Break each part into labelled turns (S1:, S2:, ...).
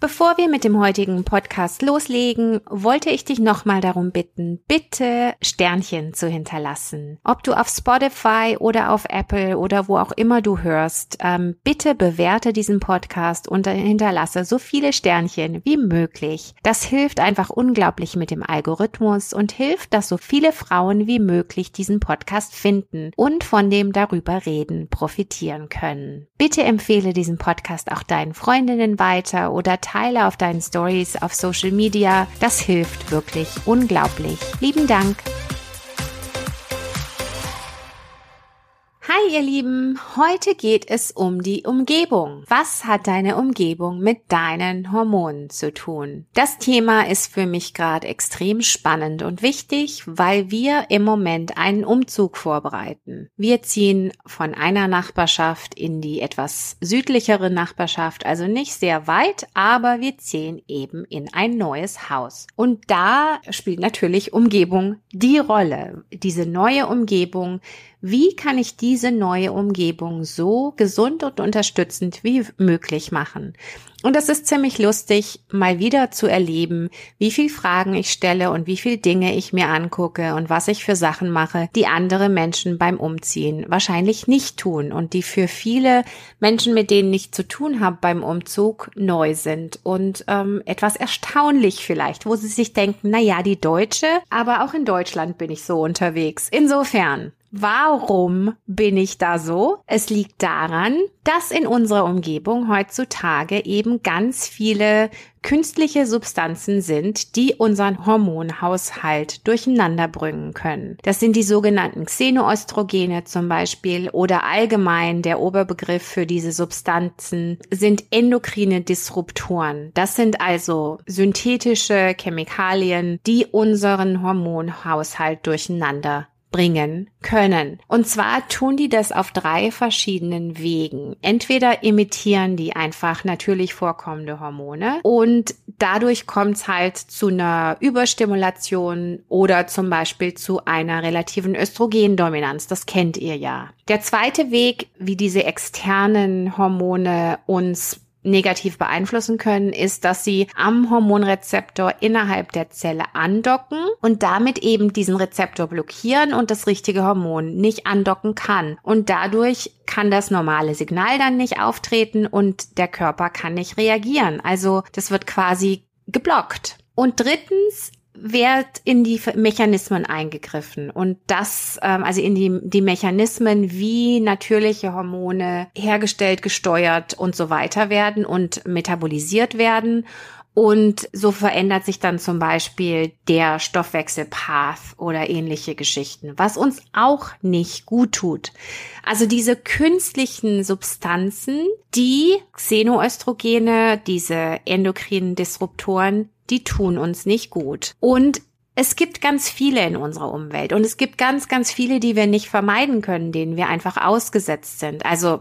S1: Bevor wir mit dem heutigen Podcast loslegen, wollte ich dich nochmal darum bitten, bitte Sternchen zu hinterlassen. Ob du auf Spotify oder auf Apple oder wo auch immer du hörst, ähm, bitte bewerte diesen Podcast und hinterlasse so viele Sternchen wie möglich. Das hilft einfach unglaublich mit dem Algorithmus und hilft, dass so viele Frauen wie möglich diesen Podcast finden und von dem darüber reden profitieren können. Bitte empfehle diesen Podcast auch deinen Freundinnen weiter oder teile auf deinen Stories auf Social Media. Das hilft wirklich unglaublich. Lieben Dank. Hi ihr Lieben, heute geht es um die Umgebung. Was hat deine Umgebung mit deinen Hormonen zu tun? Das Thema ist für mich gerade extrem spannend und wichtig, weil wir im Moment einen Umzug vorbereiten. Wir ziehen von einer Nachbarschaft in die etwas südlichere Nachbarschaft, also nicht sehr weit, aber wir ziehen eben in ein neues Haus. Und da spielt natürlich Umgebung die Rolle. Diese neue Umgebung wie kann ich diese neue Umgebung so gesund und unterstützend wie möglich machen? Und es ist ziemlich lustig, mal wieder zu erleben, wie viel Fragen ich stelle und wie viel Dinge ich mir angucke und was ich für Sachen mache, die andere Menschen beim Umziehen wahrscheinlich nicht tun und die für viele Menschen, mit denen ich zu tun habe beim Umzug, neu sind und ähm, etwas erstaunlich vielleicht, wo sie sich denken, na ja, die Deutsche, aber auch in Deutschland bin ich so unterwegs. Insofern, Warum bin ich da so? Es liegt daran, dass in unserer Umgebung heutzutage eben ganz viele künstliche Substanzen sind, die unseren Hormonhaushalt durcheinander bringen können. Das sind die sogenannten Xenoöstrogene zum Beispiel oder allgemein der Oberbegriff für diese Substanzen sind endokrine Disruptoren. Das sind also synthetische Chemikalien, die unseren Hormonhaushalt durcheinander bringen können. Und zwar tun die das auf drei verschiedenen Wegen. Entweder imitieren die einfach natürlich vorkommende Hormone und dadurch kommt es halt zu einer Überstimulation oder zum Beispiel zu einer relativen Östrogendominanz. Das kennt ihr ja. Der zweite Weg, wie diese externen Hormone uns negativ beeinflussen können, ist, dass sie am Hormonrezeptor innerhalb der Zelle andocken und damit eben diesen Rezeptor blockieren und das richtige Hormon nicht andocken kann. Und dadurch kann das normale Signal dann nicht auftreten und der Körper kann nicht reagieren. Also das wird quasi geblockt. Und drittens wird in die Mechanismen eingegriffen und das, ähm, also in die, die Mechanismen, wie natürliche Hormone hergestellt, gesteuert und so weiter werden und metabolisiert werden. Und so verändert sich dann zum Beispiel der Stoffwechselpath oder ähnliche Geschichten, was uns auch nicht gut tut. Also diese künstlichen Substanzen, die Xenoöstrogene, diese endokrinen Disruptoren, die tun uns nicht gut. Und es gibt ganz viele in unserer Umwelt und es gibt ganz, ganz viele, die wir nicht vermeiden können, denen wir einfach ausgesetzt sind. Also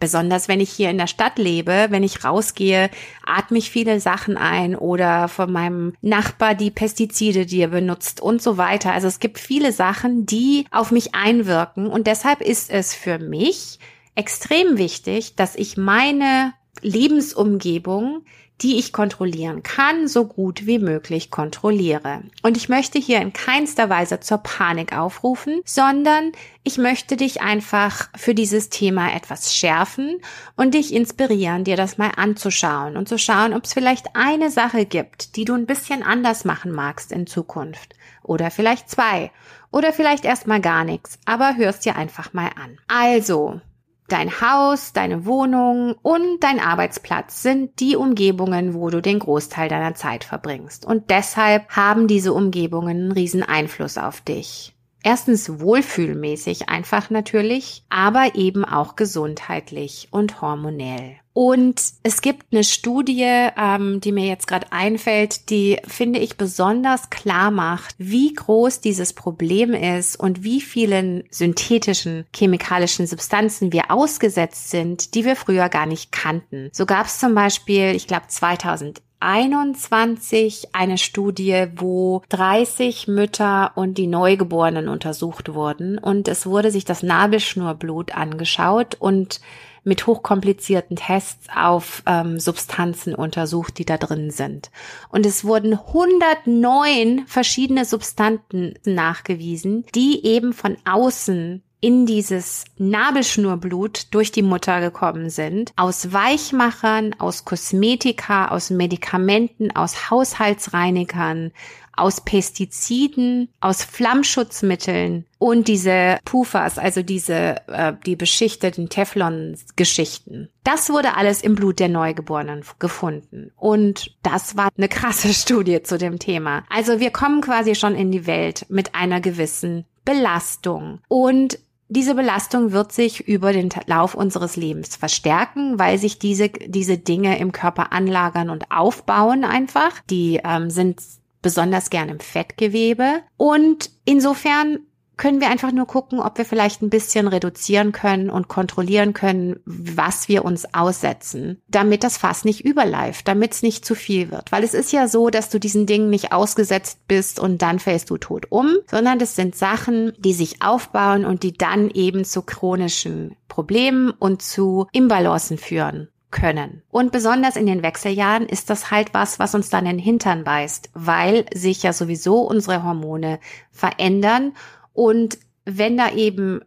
S1: Besonders wenn ich hier in der Stadt lebe, wenn ich rausgehe, atme ich viele Sachen ein oder von meinem Nachbar die Pestizide, die er benutzt und so weiter. Also es gibt viele Sachen, die auf mich einwirken und deshalb ist es für mich extrem wichtig, dass ich meine Lebensumgebung die ich kontrollieren kann, so gut wie möglich kontrolliere. Und ich möchte hier in keinster Weise zur Panik aufrufen, sondern ich möchte dich einfach für dieses Thema etwas schärfen und dich inspirieren, dir das mal anzuschauen und zu schauen, ob es vielleicht eine Sache gibt, die du ein bisschen anders machen magst in Zukunft. Oder vielleicht zwei. Oder vielleicht erstmal gar nichts. Aber hörst dir einfach mal an. Also, Dein Haus, deine Wohnung und dein Arbeitsplatz sind die Umgebungen, wo du den Großteil deiner Zeit verbringst. Und deshalb haben diese Umgebungen einen riesen Einfluss auf dich. Erstens wohlfühlmäßig einfach natürlich, aber eben auch gesundheitlich und hormonell. Und es gibt eine Studie, ähm, die mir jetzt gerade einfällt, die finde ich besonders klar macht, wie groß dieses Problem ist und wie vielen synthetischen chemikalischen Substanzen wir ausgesetzt sind, die wir früher gar nicht kannten. So gab es zum Beispiel, ich glaube 2000 21 eine Studie, wo 30 Mütter und die Neugeborenen untersucht wurden und es wurde sich das Nabelschnurblut angeschaut und mit hochkomplizierten Tests auf ähm, Substanzen untersucht, die da drin sind. Und es wurden 109 verschiedene Substanzen nachgewiesen, die eben von außen in dieses Nabelschnurblut durch die Mutter gekommen sind, aus Weichmachern, aus Kosmetika, aus Medikamenten, aus Haushaltsreinigern, aus Pestiziden, aus Flammschutzmitteln und diese Pufas, also diese äh, die beschichteten Teflon-Geschichten. Das wurde alles im Blut der Neugeborenen gefunden und das war eine krasse Studie zu dem Thema. Also wir kommen quasi schon in die Welt mit einer gewissen Belastung und diese Belastung wird sich über den Lauf unseres Lebens verstärken, weil sich diese, diese Dinge im Körper anlagern und aufbauen einfach. Die ähm, sind besonders gern im Fettgewebe. Und insofern können wir einfach nur gucken, ob wir vielleicht ein bisschen reduzieren können und kontrollieren können, was wir uns aussetzen, damit das Fass nicht überläuft, damit es nicht zu viel wird. Weil es ist ja so, dass du diesen Dingen nicht ausgesetzt bist und dann fällst du tot um, sondern das sind Sachen, die sich aufbauen und die dann eben zu chronischen Problemen und zu Imbalancen führen können. Und besonders in den Wechseljahren ist das halt was, was uns dann in den Hintern beißt, weil sich ja sowieso unsere Hormone verändern und wenn da eben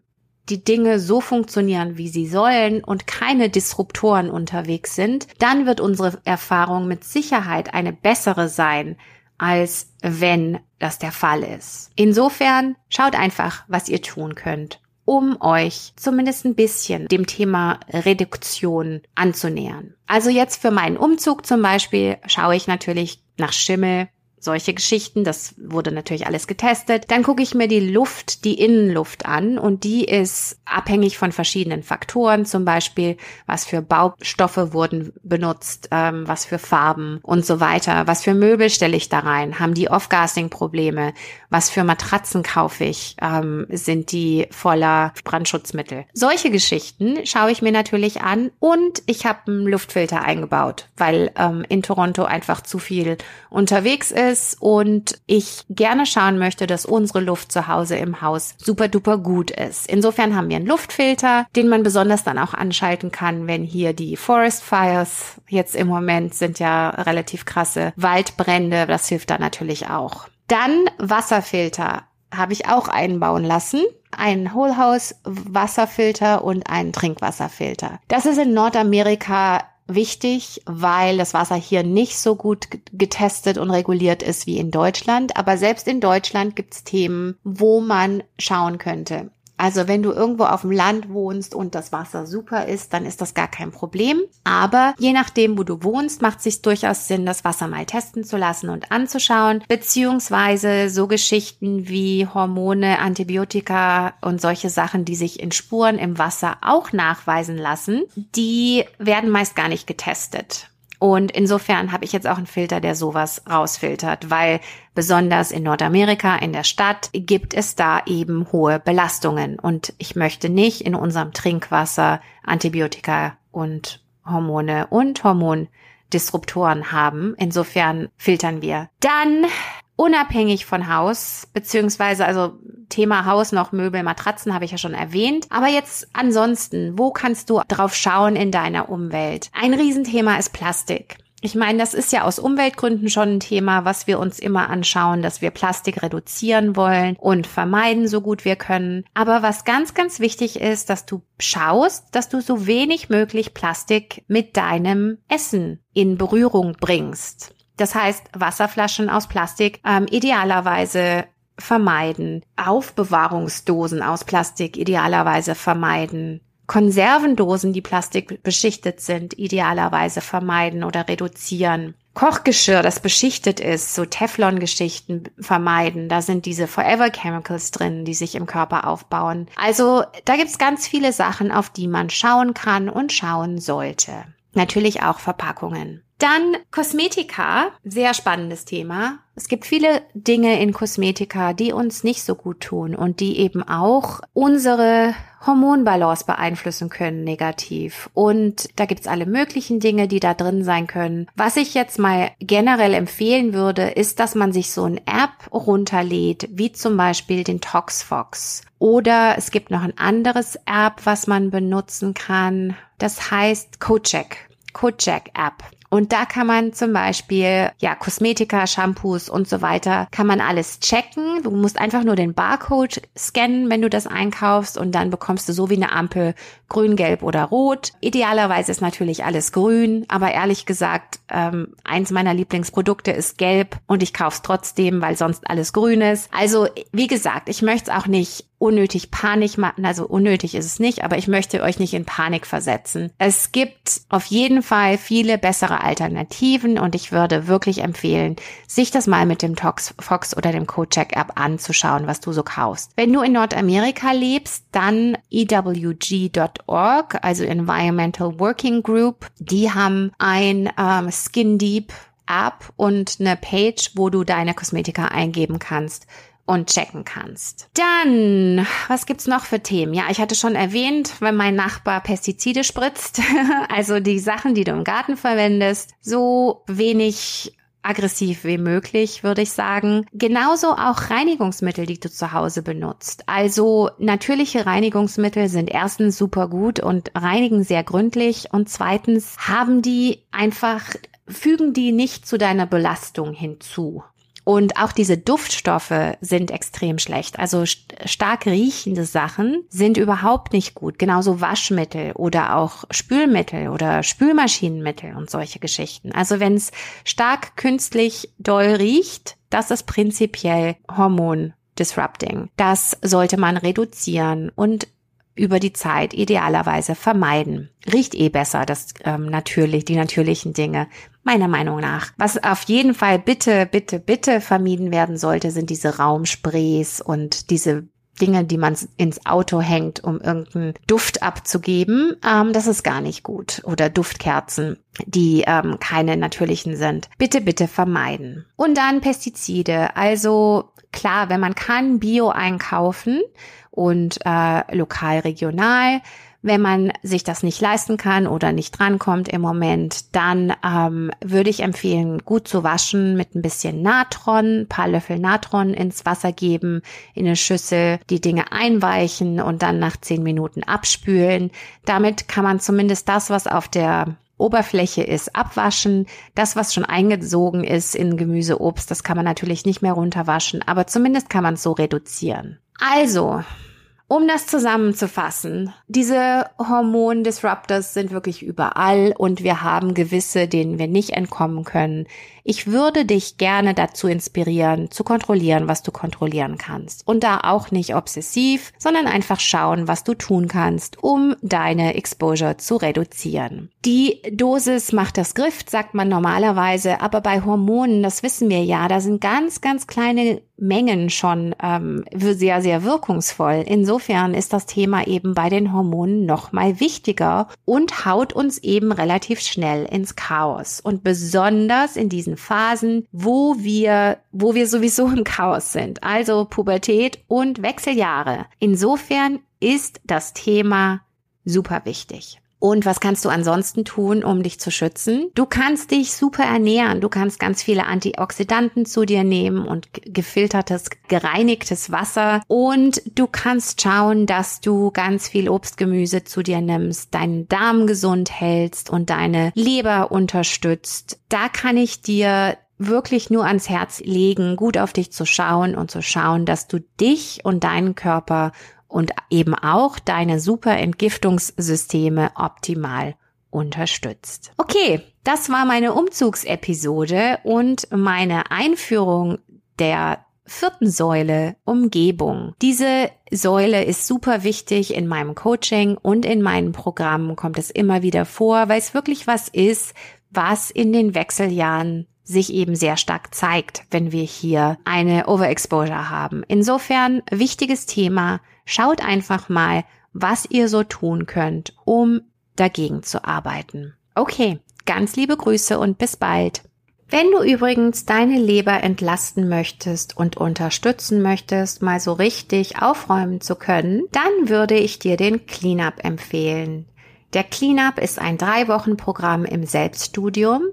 S1: die Dinge so funktionieren, wie sie sollen und keine Disruptoren unterwegs sind, dann wird unsere Erfahrung mit Sicherheit eine bessere sein, als wenn das der Fall ist. Insofern schaut einfach, was ihr tun könnt, um euch zumindest ein bisschen dem Thema Reduktion anzunähern. Also jetzt für meinen Umzug zum Beispiel schaue ich natürlich nach Schimmel, solche Geschichten. Das wurde natürlich alles getestet. Dann gucke ich mir die Luft, die Innenluft an und die ist abhängig von verschiedenen Faktoren, zum Beispiel was für Baustoffe wurden benutzt, ähm, was für Farben und so weiter. Was für Möbel stelle ich da rein? Haben die Off-Gassing-Probleme? Was für Matratzen kaufe ich? Ähm, sind die voller Brandschutzmittel? Solche Geschichten schaue ich mir natürlich an und ich habe einen Luftfilter eingebaut, weil ähm, in Toronto einfach zu viel unterwegs ist ist und ich gerne schauen möchte, dass unsere Luft zu Hause im Haus super duper gut ist. Insofern haben wir einen Luftfilter, den man besonders dann auch anschalten kann, wenn hier die Forest Fires jetzt im Moment sind ja relativ krasse Waldbrände. Das hilft da natürlich auch. Dann Wasserfilter habe ich auch einbauen lassen. Einen Whole House Wasserfilter und einen Trinkwasserfilter. Das ist in Nordamerika wichtig, weil das Wasser hier nicht so gut getestet und reguliert ist wie in Deutschland. Aber selbst in Deutschland gibt es Themen, wo man schauen könnte. Also wenn du irgendwo auf dem Land wohnst und das Wasser super ist, dann ist das gar kein Problem. Aber je nachdem, wo du wohnst, macht es sich durchaus Sinn, das Wasser mal testen zu lassen und anzuschauen, beziehungsweise so Geschichten wie Hormone, Antibiotika und solche Sachen, die sich in Spuren im Wasser auch nachweisen lassen, die werden meist gar nicht getestet. Und insofern habe ich jetzt auch einen Filter, der sowas rausfiltert, weil besonders in Nordamerika, in der Stadt, gibt es da eben hohe Belastungen. Und ich möchte nicht in unserem Trinkwasser Antibiotika und Hormone und Hormondisruptoren haben. Insofern filtern wir. Dann unabhängig von Haus, beziehungsweise also Thema Haus noch Möbel, Matratzen habe ich ja schon erwähnt. Aber jetzt ansonsten, wo kannst du drauf schauen in deiner Umwelt? Ein Riesenthema ist Plastik. Ich meine, das ist ja aus Umweltgründen schon ein Thema, was wir uns immer anschauen, dass wir Plastik reduzieren wollen und vermeiden, so gut wir können. Aber was ganz, ganz wichtig ist, dass du schaust, dass du so wenig möglich Plastik mit deinem Essen in Berührung bringst. Das heißt, Wasserflaschen aus Plastik ähm, idealerweise vermeiden. Aufbewahrungsdosen aus Plastik idealerweise vermeiden. Konservendosen, die Plastik beschichtet sind, idealerweise vermeiden oder reduzieren. Kochgeschirr, das beschichtet ist, so Teflon-Geschichten vermeiden. Da sind diese Forever Chemicals drin, die sich im Körper aufbauen. Also da gibt's ganz viele Sachen, auf die man schauen kann und schauen sollte. Natürlich auch Verpackungen. Dann Kosmetika, sehr spannendes Thema. Es gibt viele Dinge in Kosmetika, die uns nicht so gut tun und die eben auch unsere Hormonbalance beeinflussen können negativ. Und da gibt's alle möglichen Dinge, die da drin sein können. Was ich jetzt mal generell empfehlen würde, ist, dass man sich so eine App runterlädt, wie zum Beispiel den ToxFox. Oder es gibt noch ein anderes App, was man benutzen kann. Das heißt CoCheck. CoCheck App. Und da kann man zum Beispiel, ja, Kosmetika, Shampoos und so weiter, kann man alles checken. Du musst einfach nur den Barcode scannen, wenn du das einkaufst und dann bekommst du so wie eine Ampel grün, gelb oder rot. Idealerweise ist natürlich alles grün, aber ehrlich gesagt, ähm, eins meiner Lieblingsprodukte ist gelb und ich kauf's trotzdem, weil sonst alles grün ist. Also, wie gesagt, ich möchte es auch nicht unnötig Panik machen. Also unnötig ist es nicht, aber ich möchte euch nicht in Panik versetzen. Es gibt auf jeden Fall viele bessere Alternativen und ich würde wirklich empfehlen, sich das mal mit dem Tox Fox oder dem CoCheck App anzuschauen, was du so kaufst. Wenn du in Nordamerika lebst, dann ewg.org, also Environmental Working Group, die haben ein ähm, Skin Deep App und eine Page, wo du deine Kosmetika eingeben kannst und checken kannst. Dann, was gibt's noch für Themen? Ja, ich hatte schon erwähnt, wenn mein Nachbar Pestizide spritzt, also die Sachen, die du im Garten verwendest, so wenig aggressiv wie möglich, würde ich sagen. Genauso auch Reinigungsmittel, die du zu Hause benutzt. Also natürliche Reinigungsmittel sind erstens super gut und reinigen sehr gründlich und zweitens haben die einfach fügen die nicht zu deiner Belastung hinzu. Und auch diese Duftstoffe sind extrem schlecht. Also stark riechende Sachen sind überhaupt nicht gut. Genauso Waschmittel oder auch Spülmittel oder Spülmaschinenmittel und solche Geschichten. Also wenn es stark künstlich doll riecht, das ist prinzipiell Hormon disrupting. Das sollte man reduzieren und über die Zeit idealerweise vermeiden. Riecht eh besser, das ähm, natürlich, die natürlichen Dinge, meiner Meinung nach. Was auf jeden Fall bitte, bitte, bitte vermieden werden sollte, sind diese Raumsprays und diese Dinge, die man ins Auto hängt, um irgendeinen Duft abzugeben. Ähm, das ist gar nicht gut. Oder Duftkerzen, die ähm, keine natürlichen sind. Bitte, bitte vermeiden. Und dann Pestizide. Also klar, wenn man kann, Bio einkaufen und äh, lokal, regional. Wenn man sich das nicht leisten kann oder nicht drankommt im Moment, dann ähm, würde ich empfehlen, gut zu waschen mit ein bisschen Natron, paar Löffel Natron ins Wasser geben, in eine Schüssel, die Dinge einweichen und dann nach zehn Minuten abspülen. Damit kann man zumindest das, was auf der Oberfläche ist, abwaschen. Das, was schon eingesogen ist in Gemüse, Obst, das kann man natürlich nicht mehr runterwaschen, aber zumindest kann man es so reduzieren. Also, um das zusammenzufassen, diese Hormondisruptors sind wirklich überall und wir haben gewisse, denen wir nicht entkommen können. Ich würde dich gerne dazu inspirieren, zu kontrollieren, was du kontrollieren kannst. Und da auch nicht obsessiv, sondern einfach schauen, was du tun kannst, um deine Exposure zu reduzieren. Die Dosis macht das Griff, sagt man normalerweise, aber bei Hormonen, das wissen wir ja, da sind ganz, ganz kleine Mengen schon ähm, sehr, sehr wirkungsvoll. Insofern ist das Thema eben bei den Hormonen noch mal wichtiger und haut uns eben relativ schnell ins Chaos. Und besonders in diesen Phasen, wo wir, wo wir sowieso im Chaos sind, also Pubertät und Wechseljahre. Insofern ist das Thema super wichtig. Und was kannst du ansonsten tun, um dich zu schützen? Du kannst dich super ernähren. Du kannst ganz viele Antioxidanten zu dir nehmen und gefiltertes, gereinigtes Wasser. Und du kannst schauen, dass du ganz viel Obstgemüse zu dir nimmst, deinen Darm gesund hältst und deine Leber unterstützt. Da kann ich dir wirklich nur ans Herz legen, gut auf dich zu schauen und zu schauen, dass du dich und deinen Körper und eben auch deine super Entgiftungssysteme optimal unterstützt. Okay, das war meine Umzugsepisode und meine Einführung der vierten Säule Umgebung. Diese Säule ist super wichtig in meinem Coaching und in meinen Programmen kommt es immer wieder vor, weil es wirklich was ist, was in den Wechseljahren sich eben sehr stark zeigt, wenn wir hier eine Overexposure haben. Insofern wichtiges Thema. Schaut einfach mal, was ihr so tun könnt, um dagegen zu arbeiten. Okay, ganz liebe Grüße und bis bald. Wenn du übrigens deine Leber entlasten möchtest und unterstützen möchtest, mal so richtig aufräumen zu können, dann würde ich dir den Cleanup empfehlen. Der Cleanup ist ein drei Wochen Programm im Selbststudium,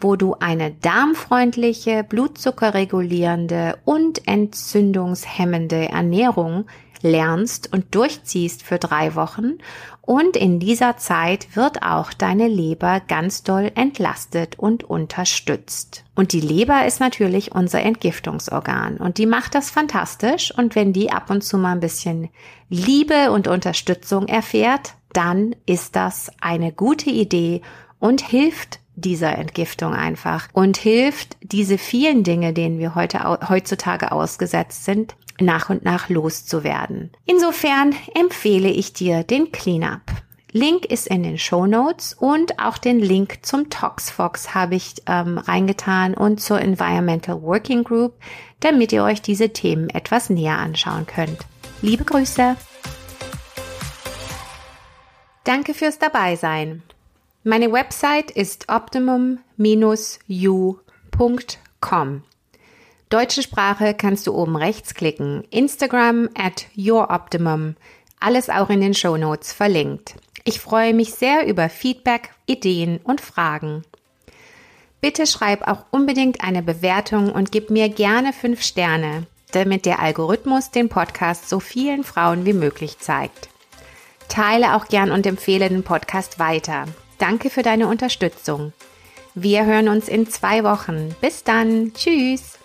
S1: wo du eine darmfreundliche, blutzuckerregulierende und entzündungshemmende Ernährung lernst und durchziehst für drei Wochen und in dieser Zeit wird auch deine Leber ganz doll entlastet und unterstützt. Und die Leber ist natürlich unser Entgiftungsorgan und die macht das fantastisch und wenn die ab und zu mal ein bisschen Liebe und Unterstützung erfährt, dann ist das eine gute Idee und hilft dieser Entgiftung einfach und hilft diese vielen Dinge, denen wir heute heutzutage ausgesetzt sind, nach und nach loszuwerden. Insofern empfehle ich dir den Cleanup. Link ist in den Show Notes und auch den Link zum ToxFox habe ich ähm, reingetan und zur Environmental Working Group, damit ihr euch diese Themen etwas näher anschauen könnt. Liebe Grüße! Danke fürs Dabeisein. Meine Website ist optimum-u.com. Deutsche Sprache kannst du oben rechts klicken. Instagram at youroptimum. Alles auch in den Show Notes verlinkt. Ich freue mich sehr über Feedback, Ideen und Fragen. Bitte schreib auch unbedingt eine Bewertung und gib mir gerne fünf Sterne, damit der Algorithmus den Podcast so vielen Frauen wie möglich zeigt. Teile auch gern und empfehle den Podcast weiter. Danke für deine Unterstützung. Wir hören uns in zwei Wochen. Bis dann. Tschüss.